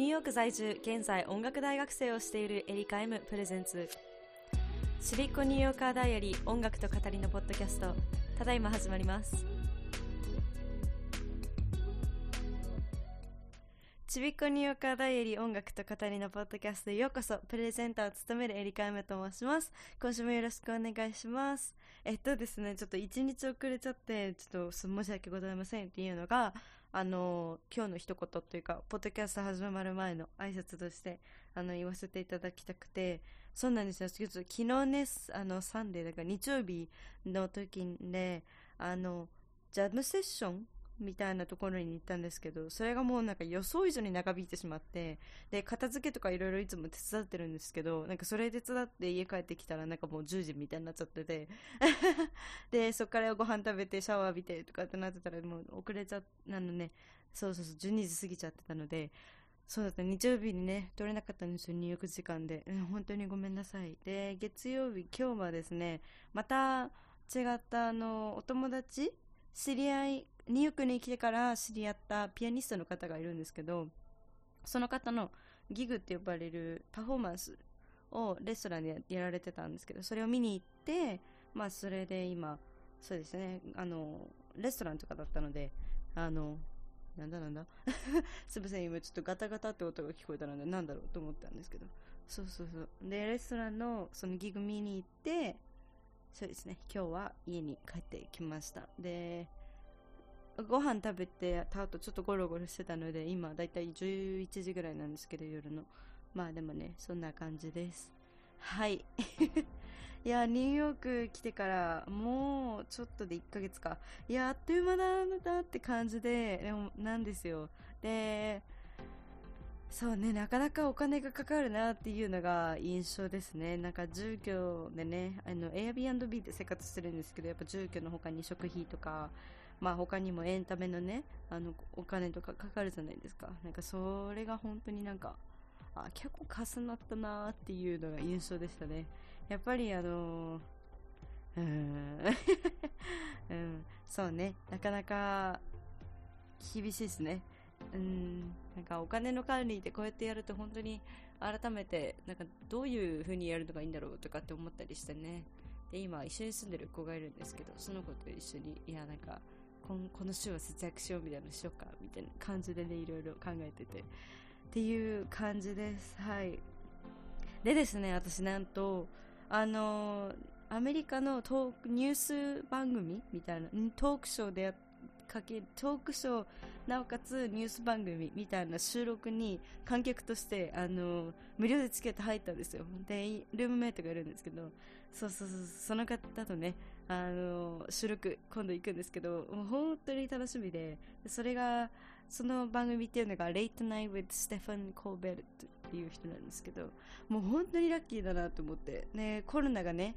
ニューヨーク在住、現在音楽大学生をしているエリカ M プレゼンツ。ちびっこニューヨーカーダイアリー音楽と語りのポッドキャスト、ただいま始まります。ちびっこニューヨーカーダイアリー音楽と語りのポッドキャストへようこそ、プレゼンターを務めるエリカ M と申します。今週もよろしくお願いします。えっとですね、ちょっと一日遅れちゃって、ちょっと申し訳ございませんっていうのが、あの、今日の一言というか、ポッドキャスト始まる前の挨拶として、あの、言わせていただきたくて、そうなんですよ。ちょっと昨日ね、あの、サンデー、だから日曜日の時にね、あの、ジャムセッションみたいなところに行ったんですけど、それがもうなんか予想以上に長引いてしまって、で、片付けとかいろいろいつも手伝ってるんですけど、なんかそれ手伝って家帰ってきたらなんかもう10時みたいになっちゃってて、で、そっからご飯食べてシャワー浴びてとかってなってたらもう遅れちゃっなのね、そうそうそう、12時過ぎちゃってたので、そうだった、日曜日にね、取れなかったんですよ、入浴時間で。うん本当にごめんなさい。で、月曜日、今日はですね、また違ったあの、お友達知り合い、ニューヨークに来てから知り合ったピアニストの方がいるんですけど、その方のギグって呼ばれるパフォーマンスをレストランでやられてたんですけど、それを見に行って、まあそれで今、そうですね、あの、レストランとかだったので、あの、なんだなんだ？すみません、今ちょっとガタガタって音が聞こえたので、なんだろうと思ったんですけど。そうそうそう。で、レストランのそのギグ見に行って、そうですね、今日は家に帰ってきました。で、ご飯食べてた後ちょっとゴロゴロしてたので、今だいたい11時ぐらいなんですけど、夜の。まあでもね、そんな感じです。はい。いや、ニューヨーク来てからもうちょっとで1ヶ月か。いや、あっという間だなって感じで、でもなんですよ。で、そうね、なかなかお金がかかるなっていうのが印象ですね。なんか住居でね、あの、Airbnb で生活してるんですけど、やっぱ住居の他に食費とか、まあ他にもエンタメのね、あの、お金とかかかるじゃないですか。なんかそれが本当になんか、あ、結構かすなったなーっていうのが印象でしたね。やっぱりあのー、うーん、うん、そうね、なかなか厳しいですね。うん、なんかお金の管理ってこうやってやると本当に改めて、なんかどういう風にやるのがいいんだろうとかって思ったりしてね。で、今一緒に住んでる子がいるんですけど、その子と一緒に、いや、なんか、この週は節約しようみたいなのしようか、みたいな感じでね、いろいろ考えてて。っていう感じです。はい。でですね、私なんと、あのーアメリカのトーク、ニュース番組みたいな、トークショーでやかけ、トークショー、なおかつニュース番組みたいな収録に観客として、あのー無料でチケット入ったんですよ。で、ルームメイトがいるんですけど、そうそうそう、その方とね、あの収録今度行くんですけど、もう本当に楽しみで、それが、その番組っていうのが Late Night with Stephen Colbert っていう人なんですけど、もう本当にラッキーだなと思って。ね、コロナがね、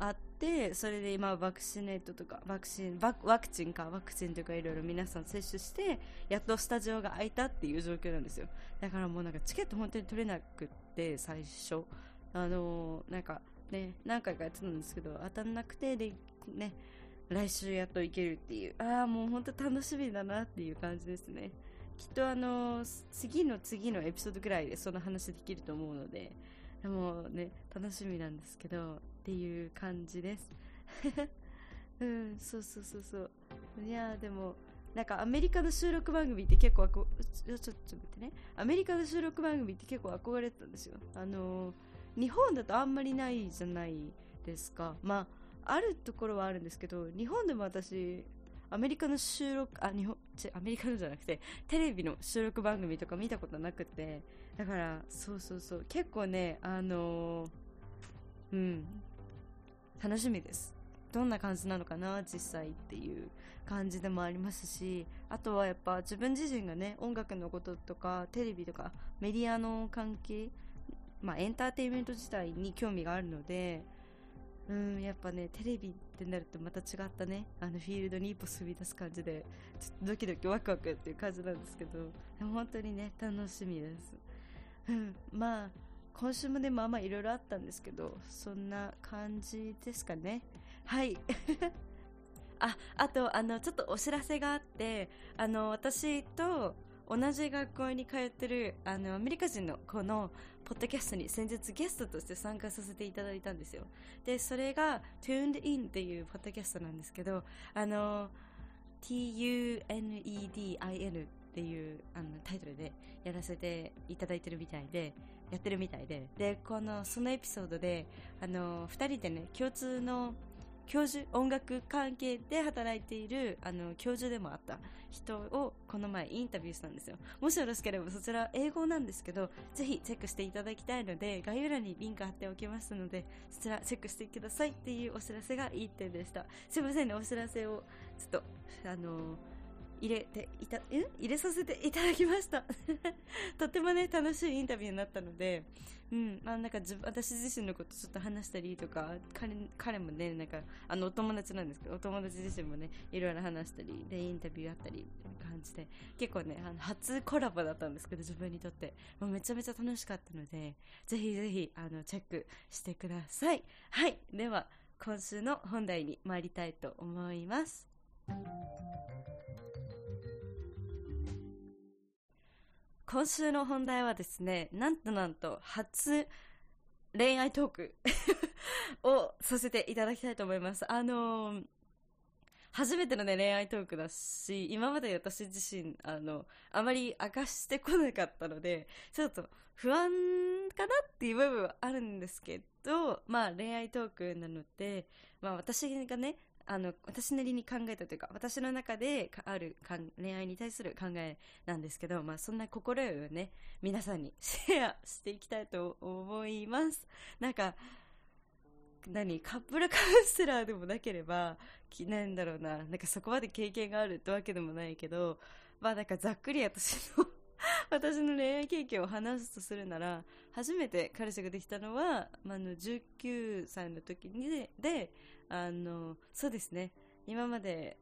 あって、それで今ワクチネートとか、ワクチン、ワクチンか、ワクチンとかいろいろ皆さん接種して、やっとスタジオが開いたっていう状況なんですよ。だからもうなんかチケット本当に取れなくって、最初。あのーなんかね、何回かやってたんですけど、当たんなくて、で、ね、来週やっと行けるっていう。ああ、もう本当楽しみだなっていう感じですね。きっとあの次の次のエピソードぐらいでその話できると思うので、でもね、楽しみなんですけど、っていう感じです。うん、そうそうそうそう。いやでも、なんかアメリカの収録番組って結構、ちょ、ちょ、ちょっと待ってね。アメリカの収録番組って結構憧れてたんですよ。あのー日本だとあんまりないじゃないですか。まあ、あるところはあるんですけど、日本でも私、アメリカの収録、あ、日本、ちアメリカのじゃなくて、テレビの収録番組とか見たことなくて、だから、そうそうそう、結構ね、あのーうん、楽しみです。どんな感じなのかな、実際っていう感じでもありますし、あとはやっぱ自分自身がね、音楽のこととか、テレビとか、メディアの関係、まあエンターテインメント自体に興味があるので、うん、やっぱね、テレビってなるとまた違ったね、あのフィールドに一歩踏み出す感じで、ちょっとドキドキワクワクっていう感じなんですけど、でも本当にね、楽しみです。うん、まあ、今週もでもあんまいろいろあったんですけど、そんな感じですかね。はい。あ、あと、あの、ちょっとお知らせがあって、あの、私と、同じ学校に通ってるあのアメリカ人の子のポッドキャストに先日ゲストとして参加させていただいたんですよ。でそれが Tuned In っていうポッドキャストなんですけどあの TUNEDIN っていうあのタイトルでやらせていただいてるみたいでやってるみたいで。でこのそのエピソードであの2人でね共通の教授音楽関係で働いているあの教授でもあった人をこの前インタビューしたんですよ。もしよろしければそちら英語なんですけどぜひチェックしていただきたいので概要欄にリンク貼っておきますのでそちらチェックしてくださいっていうお知らせがいい点でした。すいませんねお知らせをちょっとあの入れていた、え？入れさせていただきました。とってもね、楽しいインタビューになったので、うん、まあなんか自私自身のことちょっと話したりとか、彼彼もね、なんか、あの、お友達なんですけど、お友達自身もね、いろいろ話したり、で、インタビューあったりっていう、感じで、結構ね、あの初コラボだったんですけど、自分にとって。もうめちゃめちゃ楽しかったので、ぜひぜひ、あの、チェックしてください。はい。では、今週の本題に参りたいと思います。今週の本題はですね、なんとなんと初恋愛トーク をさせていただきたいと思います。あのー、初めてのね、恋愛トークだし、今まで私自身、あの、あまり明かしてこなかったので、ちょっと不安かなっていう部分はあるんですけど、まあ恋愛トークなので、まあ私がね、あの私なりに考えたというか私の中である恋愛に対する考えなんですけど、まあ、そんな心得をね皆さんに シェアしていきたいと思います。なんか何カップルカウンセラーでもなければなんだろうななんかそこまで経験があるってわけでもないけどまあなんかざっくり私の 私の恋愛経験を話すとするなら初めて彼氏ができたのは、まあ、の19歳の時にでであのそうですね。今まで、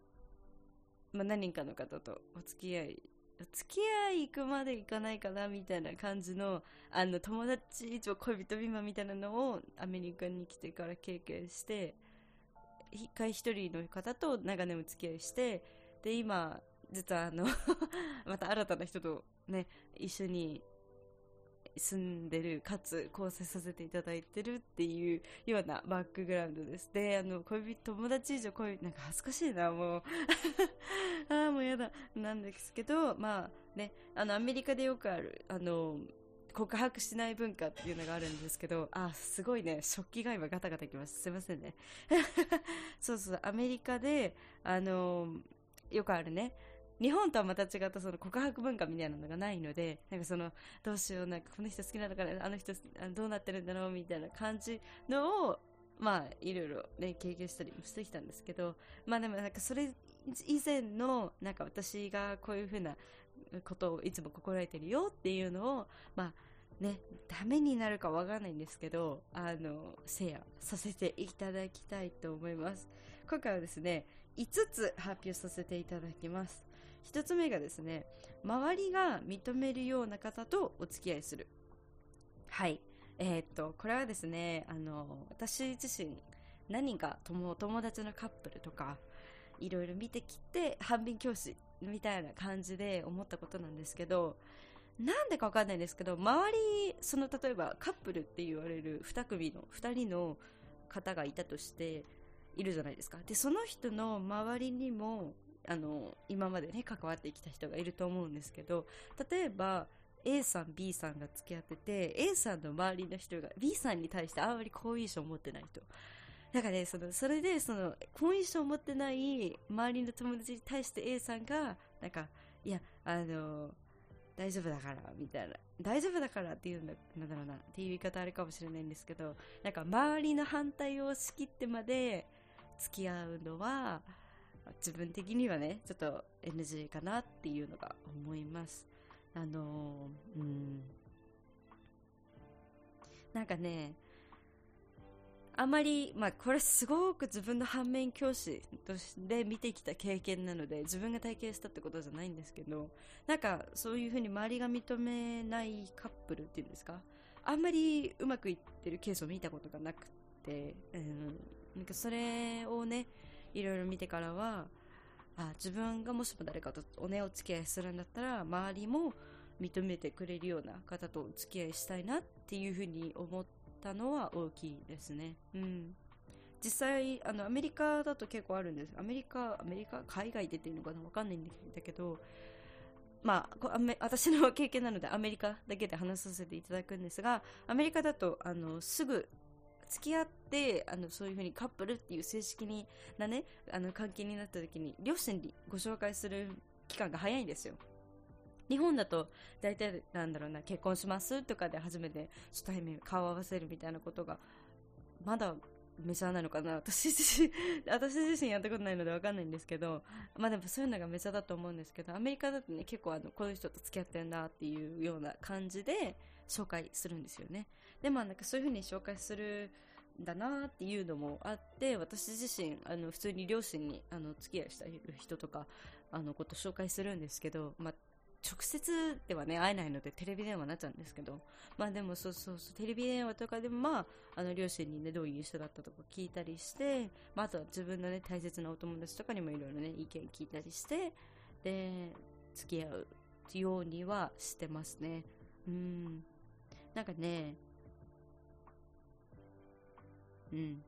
まあ、何人かの方とお付き合いお付き合い行くまで行かないかなみたいな感じのあの友達一応恋人ビマみたいなのをアメリカに来てから経験して一回一人の方と長年お付き合いしてで今実はあの また新たな人とね一緒に住んでるかつ交際させていただいてるっていうようなバックグラウンドです。であの恋人友達以上恋なんか恥ずかしいなもう。ああもうやだ。なんですけどまあねあのアメリカでよくあるあの告白しない文化っていうのがあるんですけど、あ、すごいね、食器が今ガタガタきます。すいませんね。そうそう、アメリカで、あの、よくあるね、日本とはまた違ったその告白文化みたいなのがないので、なんかその、どうしよう、なんかこの人好きなのかな、あの人どうなってるんだろうみたいな感じのを、まあ、いろいろね、経験したりもしてきたんですけど、まあでもなんかそれ以前の、なんか私がこういうふうなことをいつも心得てるよっていうのを、まあ、ね、ダメになるかわかんないんですけど、あの、シェアさせていただきたいと思います。今回はですね、5つ発表させていただきます。1つ目がですね周りが認めるような方とお付き合いする。はい。えー、っとこれはですねあの私自身何人か友友達のカップルとかいろいろ見てきて反面教師みたいな感じで思ったことなんですけどなんでかわかんないんですけど周りその例えばカップルって言われる2組の2人の方がいたとしているじゃないですか。でその人の周りにもあの今までね関わってきた人がいると思うんですけど例えば A さん B さんが付き合ってて A さんの周りの人が B さんに対してあんまり好印象を持ってないと。だからねそのそれでその好印象を持ってない周りの友達に対して A さんがなんかいやあの大丈夫だからみたいな。大丈夫だからっていうんだなんだろうなっていう言い方あるかもしれないんですけどなんか周りの反対を仕切ってまで付き合うのは自分的にはねちょっと NG かなっていうのが思います。あのうん。なんかねあまり、まあ、これすごく自分の反面教師として見てきた経験なので自分が体験したってことじゃないんですけどなんかそういうふうに周りが認めないカップルっていうんですかあんまりうまくいってるケースを見たことがなくて、うん、なんかそれをねいろいろ見てからはあ自分がもしも誰かとおねお付き合いするんだったら周りも認めてくれるような方とお付き合いしたいなっていうふうに思ったのは大きいですね。うん。実際あのアメリカだと結構あるんです。アメリカアメリカ海外出てるのかな？わかんないんだけどまあ、私の経験なのでアメリカだけで話させていただくんですがアメリカだとあのすぐ付き合ってあのそういうふうにカップルっていう正式になねあの関係になった時に両親にご紹介する期間が早いんですよ。日本だと大体なんだろうな結婚しますとかで初めて初対面顔合わせるみたいなことがまだメジャーなのかな私自身 私自身やったことないので分かんないんですけどまあでもそういうのがメジャーだと思うんですけどアメリカだとね結構あのこの人と付き合ってんなっていうような感じで紹介するんですよね。でもなんかそういう風に紹介するんだなっていうのもあって私自身あの普通に両親にあの付き合いした人とかあのこと紹介するんですけど、まあ、直接ではね会えないのでテレビ電話になっちゃうんですけどまあでもそうそうそうテレビ電話とかでもまああの両親にねどういう人だったとか聞いたりして、まあ、あとは自分のね大切なお友達とかにもいろいろね意見聞いたりしてで付き合うようにはしてますね。うん。なんかね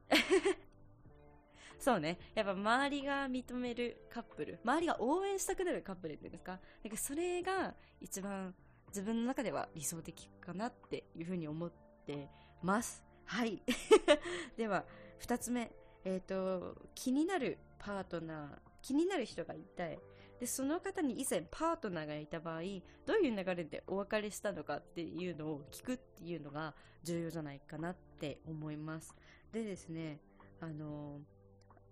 そうね。やっぱ周りが認めるカップル、周りが応援したくなるカップルっていうんですか？なんかそれが一番自分の中では理想的かなっていうふうに思ってます。はい。では、二つ目。え、ー、と、気になるパートナー、気になる人がいたい。で、その方に以前パートナーがいた場合、どういう流れでお別れしたのかっていうのを聞くっていうのが重要じゃないかなって思います。でですね、あの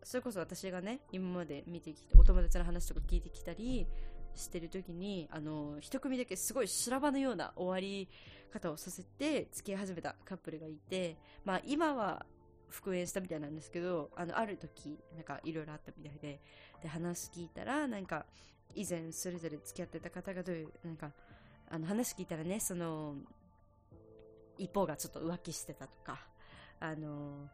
それこそ私がね今まで見てきてお友達の話とか聞いてきたりしてる時にあの一組だけすごい修羅場のような終わり方をさせて付き合い始めたカップルがいて、まあ、今は復縁したみたいなんですけどあのある時なんかいろいろあったみたいでで話聞いたらなんか以前それぞれ付き合ってた方がどういうなんかあの話聞いたらねその一方がちょっと浮気してたとかあの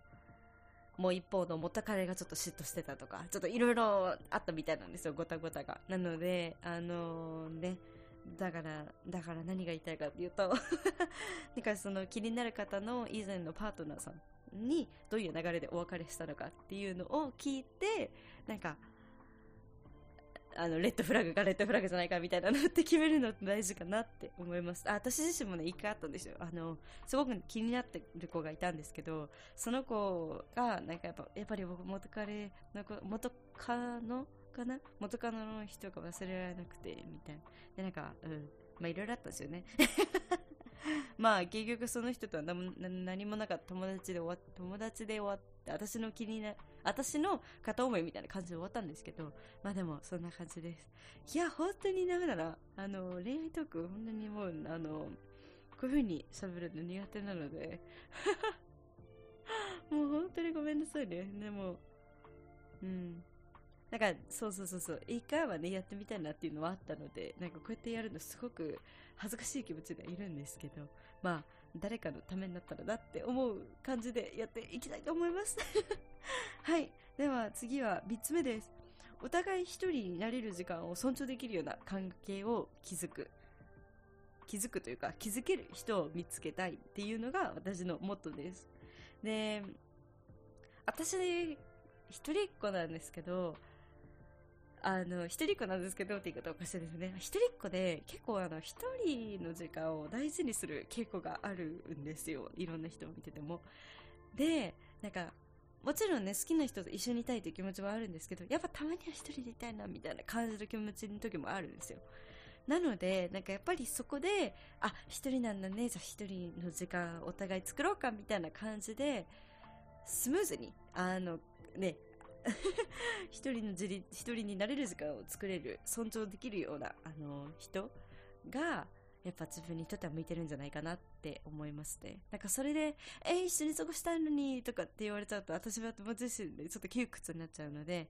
もう一方の元彼がちょっと嫉妬してたとか、ちょっといろいろあったみたいなんですよ、ごたごたが。なので、あのー、ね、だから、だから何が言いたいかっていうと なんかその気になる方の以前のパートナーさんにどういう流れでお別れしたのかっていうのを聞いて、なんか、あの、レッドフラグかレッドフラグじゃないかみたいなのって決めるの大事かなって思います。あ、私自身もね、一回あったんですよ。あの、すごく気になってる子がいたんですけど、その子が、なんかやっぱ、やっぱり僕元彼の子、元カノかな？元カノの人が忘れられなくて、みたいな。で、なんか、うん。まあ、いろいろあったんですよね。まあ結局その人とは何もなかった友達で終わっ友達で終わって私の気にな私の片思いみたいな感じで終わったんですけどまあでもそんな感じです。いや本当にダメだなあの恋愛トーク本当にもうあのこういう風に喋るの苦手なので もう本当にごめんなさいね。でもうん。なんかそうそうそうそう。一回はねやってみたいなっていうのはあったのでなんかこうやってやるのすごく恥ずかしい気持ちでいるんですけどまあ誰かのためになったらなって思う感じでやっていきたいと思います。はい。では次は3つ目です。お互い一人になれる時間を尊重できるような関係を築く。気づくというか気づける人を見つけたいっていうのが私のモットーです。で私一人っ子なんですけどあの、一人っ子なんですけどって言い方おかしいですね。一人っ子で結構あの、一人の時間を大事にする傾向があるんですよ。いろんな人を見てても。で、なんか、もちろんね、好きな人と一緒にいたいという気持ちはあるんですけど、やっぱたまには一人でいたいな、みたいな感じる気持ちの時もあるんですよ。なので、なんかやっぱりそこで、あ、一人なんだね、じゃあ一人の時間お互い作ろうか、みたいな感じで、スムーズに、あの、ね、一人の自立一人になれる時間を作れる尊重できるようなあの人がやっぱ自分にとっては向いてるんじゃないかなって思いますね。なんかそれで、えー、一緒に過ごしたいのにとかって言われちゃうと私は自身でちょっと窮屈になっちゃうので、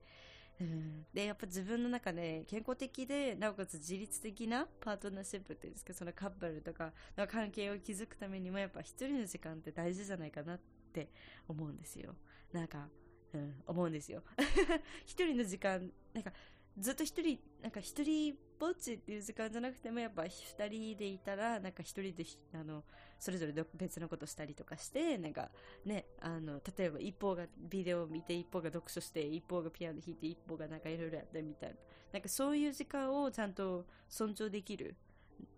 うん、で、やっぱ自分の中で健康的で、なおかつ自律的なパートナーシップっていうんですけど、そのカップルとかの関係を築くためにもやっぱ一人の時間って大事じゃないかなって思うんですよ。なんか、うん、思うんですよ。一人の時間、なんか、ずっと一人なんか一人ぼっちっていう時間じゃなくてもやっぱ二人でいたらなんか一人であのそれぞれ別のことしたりとかしてなんかねあの例えば一方がビデオを見て一方が読書して一方がピアノ弾いて一方がなんかいろいろやってみたいななんかそういう時間をちゃんと尊重できる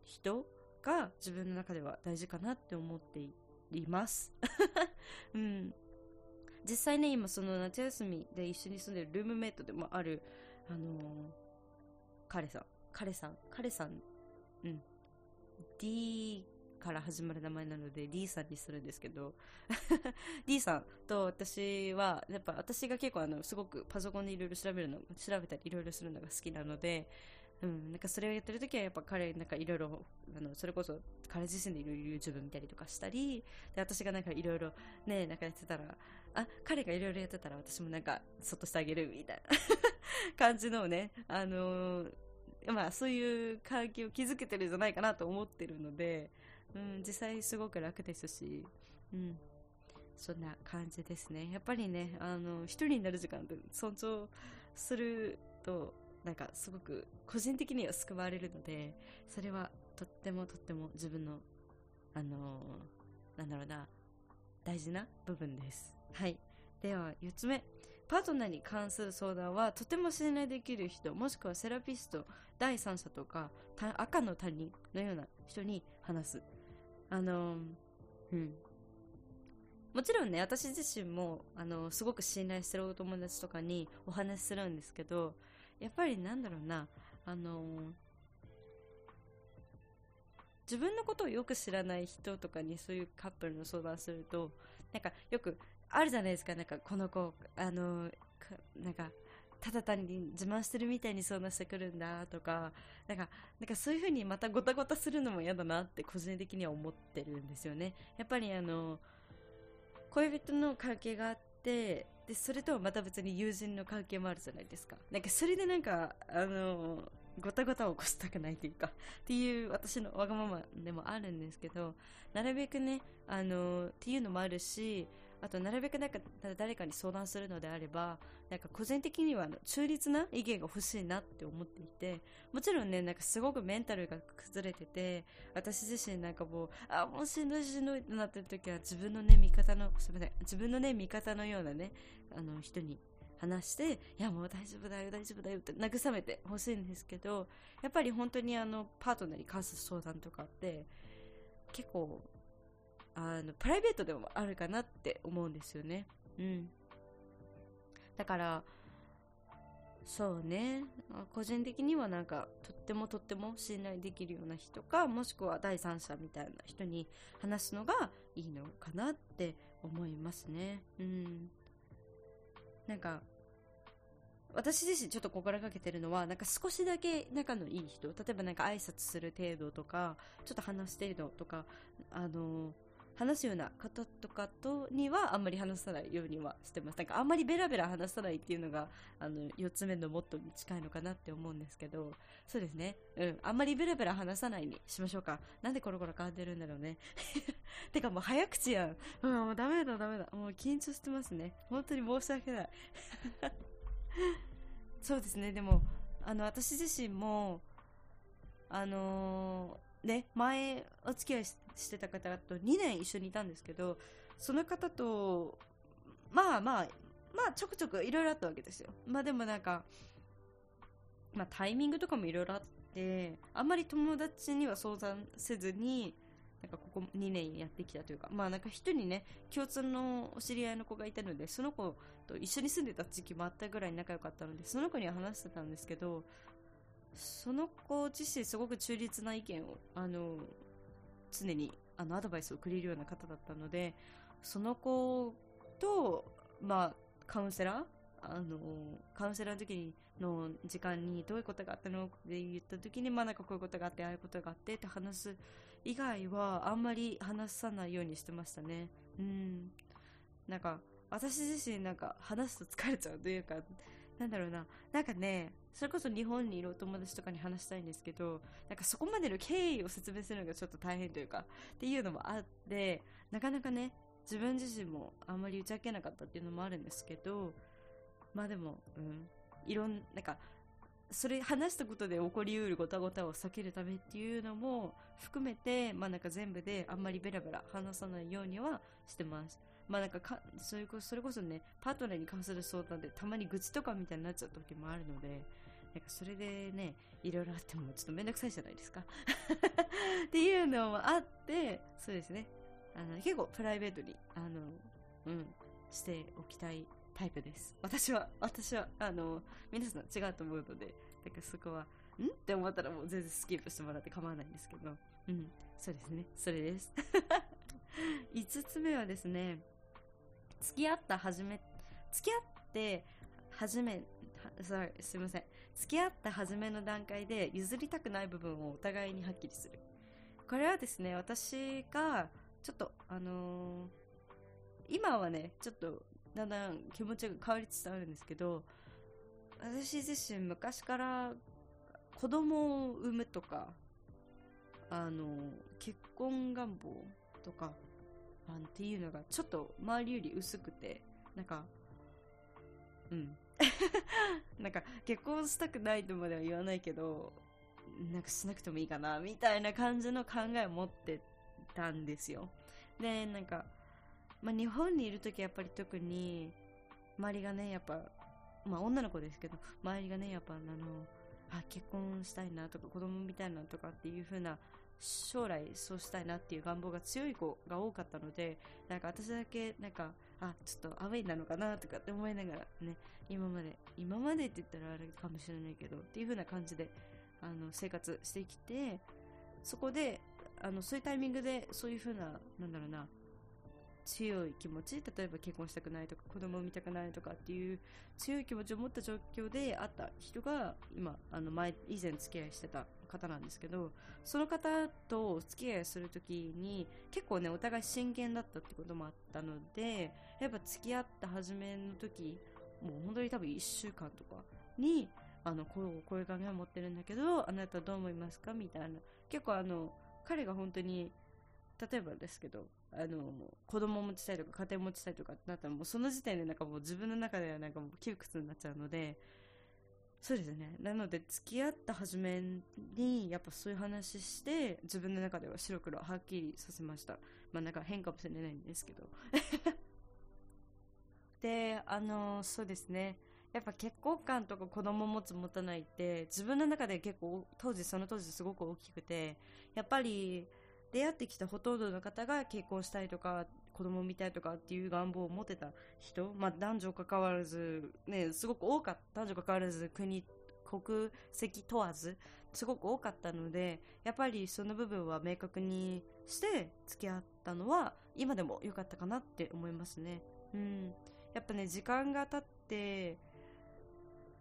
人が自分の中では大事かなって思っています。うん、実際ね今その夏休みで一緒に住んでるルームメイトでもあるあのー、彼さん。彼さん？彼さん。うん。D から始まる名前なので D さんにするんですけど。D さんと私はやっぱ私が結構あのすごくパソコンでいろいろ調べるの調べたりいろいろするのが好きなのでうん、なんかそれをやってる時はやっぱ彼なんかいろいろあのそれこそ彼自身でいろいろ YouTube 見たりとかしたりで私がなんかいろいろねなんかやってたらあ彼がいろいろやってたら私もなんかそっとしてあげるみたいな。感じのねあのー、まあそういう関係を築けてるんじゃないかなと思ってるので、うん、実際すごく楽ですし、うん、そんな感じですね。やっぱりねあの一人になる時間って尊重するとなんかすごく個人的には救われるのでそれはとってもとっても自分のあの、なんだろうな大事な部分です。はい。では4つ目。パートナーに関する相談はとても信頼できる人もしくはセラピスト第三者とか赤の他人のような人に話す。あの、うん。もちろんね私自身もあのすごく信頼してるお友達とかにお話しするんですけどやっぱりなんだろうなあの自分のことをよく知らない人とかにそういうカップルの相談するとなんかよくあるじゃないですか。なんかこの子あのなんかただ単に自慢してるみたいに相談してくるんだとかなんかなんかそういう風にまたごたごたするのも嫌だなって個人的には思ってるんですよね。やっぱりあの恋人の関係があってでそれとはまた別に友人の関係もあるじゃないですか。なんかそれでなんかあのごたごたを起こしたくないというか っていう私のわがままでもあるんですけどなるべくねあのっていうのもあるしあとなるべくなんか誰かに相談するのであればなんか個人的には中立な意見が欲しいなって思っていてもちろんねなんかすごくメンタルが崩れてて私自身なんかもうあもうしんどいしんどいってなってる時は自分のね味方のすみません自分のね味方のようなねあの人に話して「いやもう大丈夫だよ大丈夫だよ」って慰めてほしいんですけどやっぱり本当にあのパートナーに関する相談とかって結構あのプライベートでもあるかなって思うんですよね。うん、だからそうね個人的にはなんかとってもとっても信頼できるような人かもしくは第三者みたいな人に話すのがいいのかなって思いますね。うんなんか私自身ちょっと心がけてるのはなんか少しだけ仲のいい人例えばなんか挨拶する程度とかちょっと話す程度とかあの話すような方とかとにはあんまり話さないようにはしてます。なんかあんまりベラベラ話さないっていうのがあの4つ目のモットーに近いのかなって思うんですけどそうですね。うん。あんまりベラベラ話さないにしましょうか。なんでコロコロ変わってるんだろうね。てかもう早口やん、うん、もうダメだダメだ。もう緊張してますね。本当に申し訳ない。そうですね。でもあの私自身もあのーね、前お付き合いしてた方と2年一緒にいたんですけどその方とまあまあまあちょくちょくいろいろあったわけですよ。まあでもなんか、まあ、タイミングとかもいろいろあってあんまり友達には相談せずになんかここ2年やってきたというかまあなんか一人ね共通のお知り合いの子がいたのでその子と一緒に住んでた時期もあったぐらい仲良かったのでその子には話してたんですけどその子自身すごく中立な意見をあの常にあのアドバイスをくれるような方だったのでその子と、まあ、カウンセラーあのカウンセラーの時の時間にどういうことがあったのって言った時に、まあ、なんかこういうことがあってああいうことがあってって話す以外はあんまり話さないようにしてましたね。うん。なんか私自身なんか話すと疲れちゃうというかなんだろうな。なんかねそれこそ日本にいるお友達とかに話したいんですけどなんかそこまでの経緯を説明するのがちょっと大変というかっていうのもあってなかなかね自分自身もあんまり打ち明けなかったっていうのもあるんですけどまあでもうん。いろんなんかそれ話したことで起こりうるごたごたを避けるためっていうのも含めて、まあなんか全部であんまりベラベラ話さないようにはしてます。まあなんかかそれこそれこそね、パートナーに関する相談でたまに愚痴とかみたいになっちゃう時もあるので、なんかそれでね、いろいろあってもちょっとめんどくさいじゃないですか っていうのもあって、そうですね。あの、結構プライベートに、あの、うん、しておきたいタイプです。私は、私は、あの、皆さん違うと思うので、だからそこは、ん？って思ったらもう全然スキップしてもらって構わないんですけど、うん、そうですね。それです。5つ目はですね、付き合った初め、付き合って初め、すいません。付き合った初めの段階で譲りたくない部分をお互いにはっきりする。これはですね、私が、ちょっと、あのー、今はね、ちょっと、だんだん気持ちが変わりつつあるんですけど、私自身昔から子供を産むとか、あの、結婚願望とか、あんっていうのがちょっと周りより薄くて、なんか、うん。なんか結婚したくないとまでは言わないけど、なんかしなくてもいいかな、みたいな感じの考えを持ってたんですよ。で、なんか、まあ、日本にいる時はやっぱり特に、周りがね、やっぱ、まあ女の子ですけど、周りがね、やっぱあの、あ、結婚したいなとか子供みたいなとかっていう風な、将来そうしたいなっていう願望が強い子が多かったので、なんか私だけ、なんか、あ、ちょっとアウェイなのかなとかって思いながらね、今まで、今までって言ったらあれかもしれないけど、っていう風な感じで、あの、生活してきて、そこで、あの、そういうタイミングで、そういう風な、なんだろうな、強い気持ち例えば結婚したくないとか子供を産みたくないとかっていう強い気持ちを持った状況で会った人が今あの前以前付き合いしてた方なんですけどその方と付き合いする時に結構ねお互い真剣だったってこともあったのでやっぱ付き合った初めの時もう本当に多分1週間とかにあのこうこういう考えを持ってるんだけどあなたどう思いますかみたいな。結構あの彼が本当に例えばですけどあの子供を持ちたいとか家庭を持ちたいとかってなったらもうその時点でなんかもう自分の中ではなんかもう窮屈になっちゃうのでそうですね。なので付き合った初めにやっぱそういう話して自分の中では白黒はっきりさせました。まあなんか変かもしれないんですけど。であのそうですね。やっぱ結婚観とか子供持つ持たないって自分の中で結構当時その当時すごく大きくてやっぱり出会ってきたほとんどの方が結婚したいとか子供を見たいとかっていう願望を持てた人、まあ、男女関わらず、ね、すごく多かった男女関わらず国国籍問わずすごく多かったのでやっぱりその部分は明確にして付き合ったのは今でも良かったかなって思いますね。うん、やっぱね時間が経って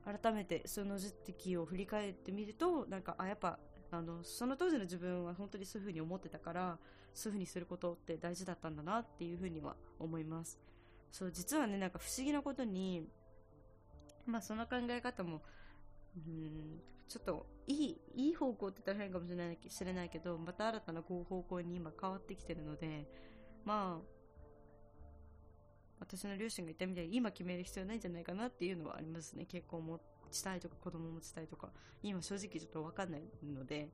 改めてその時期を振り返ってみるとなんかあやっぱあのその当時の自分は本当にそういう風に思ってたからそういう風にすることって大事だったんだなっていう風には思います。そう実はねなんか不思議なことにまあその考え方もうんちょっといいいい方向って言ったら変かもしれない知れないけどまた新たな方向に今変わってきてるのでまあ私の両親が言ったみたいに今決める必要ないんじゃないかなっていうのはありますね結婚したいとか子供持ちたいとか今正直ちょっと分かんないので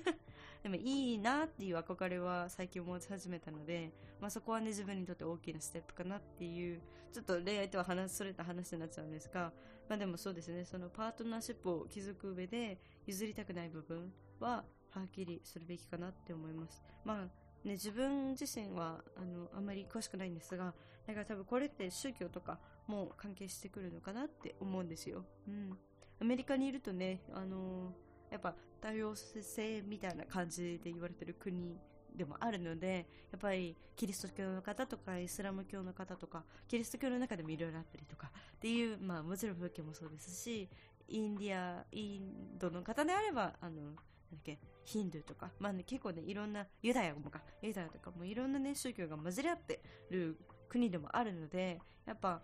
でもいいなっていう憧れは最近思い始めたので、まあ、そこはね自分にとって大きなステップかなっていうちょっと恋愛とは話それた話になっちゃうんですが、まあ、でもそうですねそのパートナーシップを築く上で譲りたくない部分ははっきりするべきかなって思います。まあね、自分自身はあのあんまり詳しくないんですがだから多分これって宗教とかも関係してくるのかなって思うんですよ。うん。アメリカにいるとね、あのー、やっぱ多様性みたいな感じで言われてる国でもあるので、やっぱりキリスト教の方とかイスラム教の方とか、キリスト教の中でもいろいろあったりとかっていう、まあもちろん仏教もそうですし、インディア、インドの方であれば、あの、なんだっけ、ヒンドゥーとか、まあね、結構ね、いろんな、ユダヤもか、ユダヤとかもいろんなね、宗教が混じり合ってる国でもあるので、やっぱ、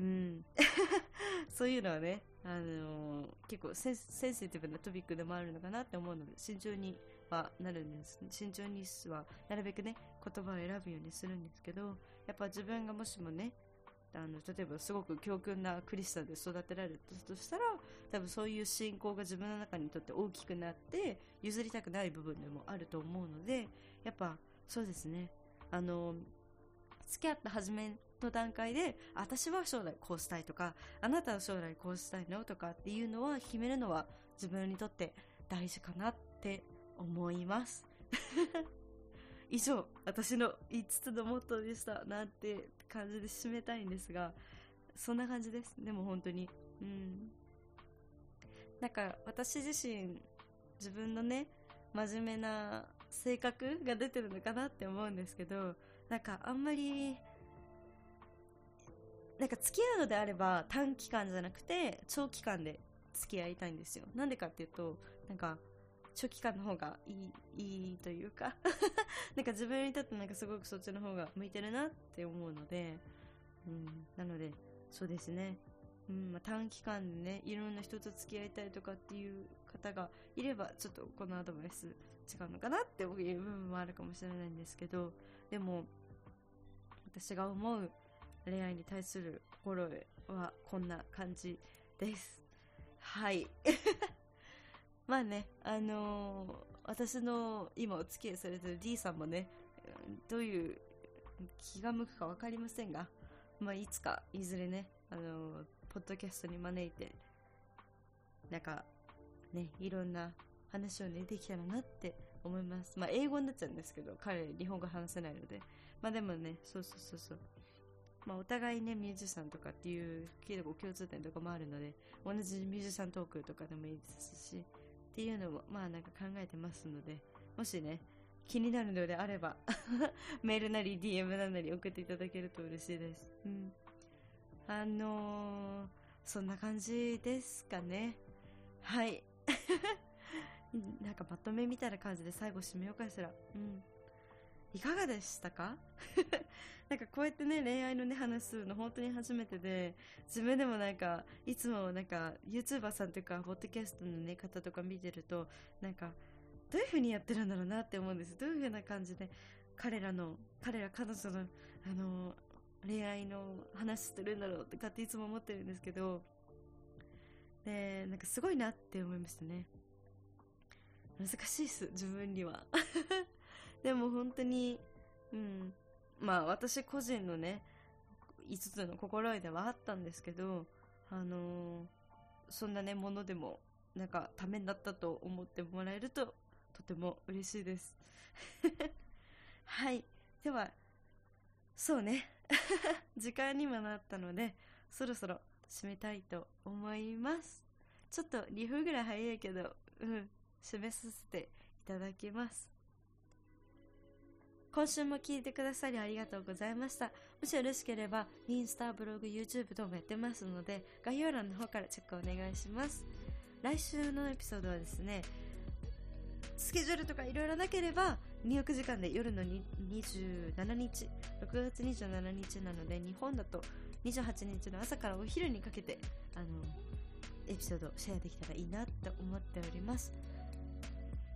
うん、そういうのはね、あのー、結構センシティブなトピックでもあるのかなって思うので慎重にはなるんです。慎重にはなるべくね言葉を選ぶようにするんですけどやっぱ自分がもしもねあの例えばすごく強訓なクリスチャンで育てられたとしたら多分そういう信仰が自分の中にとって大きくなって譲りたくない部分でもあると思うのでやっぱそうですね。あの付き合った初めの段階で私は将来こうしたいとかあなたは将来こうしたいのとかっていうのは決めるのは自分にとって大事かなって思います。以上私の5つのモットーでしたなんて感じで締めたいんですがそんな感じです。でも本当に。うん。なんか私自身自分のね真面目な性格が出てるのかなって思うんですけどなんかあんまりなんか付き合うのであれば短期間じゃなくて長期間で付き合いたいんですよ。なんでかっていうとなんか長期間の方がいいいいというか なんか自分にとってなんかすごくそっちの方が向いてるなって思うので、うん、なのでそうですね、うんまあ、短期間でねいろんな人と付き合いたいとかっていう方がいればちょっとこのアドバイス違うのかなっていう部分もあるかもしれないんですけどでも私が思う恋愛に対する心得はこんな感じです。はい。まあねあのー、私の今お付き合いされてる D さんもねどういう気が向くか分かりませんが、まあ、いつかいずれね、あのー、ポッドキャストに招いてなんかねいろんな話をねできたらなって思います。まあ英語になっちゃうんですけど彼日本語話せないので。まあでもねそうそうそうそう。まあ、お互いねミュージシャンとかっていう結構共通点とかもあるので同じミュージシャントークとかでもいいですしっていうのもまあなんか考えてますのでもしね気になるのであれば メールなり DM なり送っていただけると嬉しいです、うん、あのー、そんな感じですかね。はい。なんかまとめみたいな感じで最後締めようかしら。うん。いかがでしたか？なんかこうやってね恋愛のね話するの本当に初めてで自分でもなんかいつもなんか YouTuber さんとかポッドキャストのね方とか見てるとなんかどういう風にやってるんだろうなって思うんです。どういう風な感じで彼らの彼ら彼女のあの恋愛の話してるんだろうとかっていつも思ってるんですけどでなんかすごいなって思いましたね。難しいっす自分には。でも本当に、うん、まあ私個人のね、5つの心得ではあったんですけど、あのー、そんなね、ものでも、なんかためになったと思ってもらえると、とても嬉しいです。はい。では、そうね。時間にもなったので、そろそろ締めたいと思います。ちょっと2分ぐらい早いけど、うん、締めさせていただきます。今週も聞いてくださりありがとうございました。もしよろしければ、インスタ、ブログ、YouTube 等もやってますので、概要欄の方からチェックお願いします。来週のエピソードはですね、スケジュールとかいろいろなければ、ニューヨーク時間で夜の27日、6月27日なので、日本だと28日の朝からお昼にかけて、あの、エピソードシェアできたらいいなと思っております。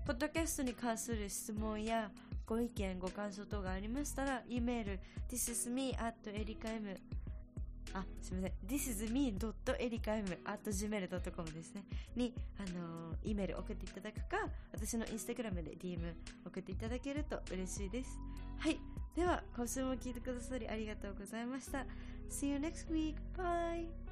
ポッドキャストに関する質問やご意見、ご感想等がありましたら、e メール、thisisme at ericam あ、すみません。thisisme.ericam.gmail.com ですね。に、あのー、E メール送っていただくか、私のインスタグラムで DM 送っていただけると嬉しいです。はい。では、今週も聞いてくださりありがとうございました。See you next week. Bye!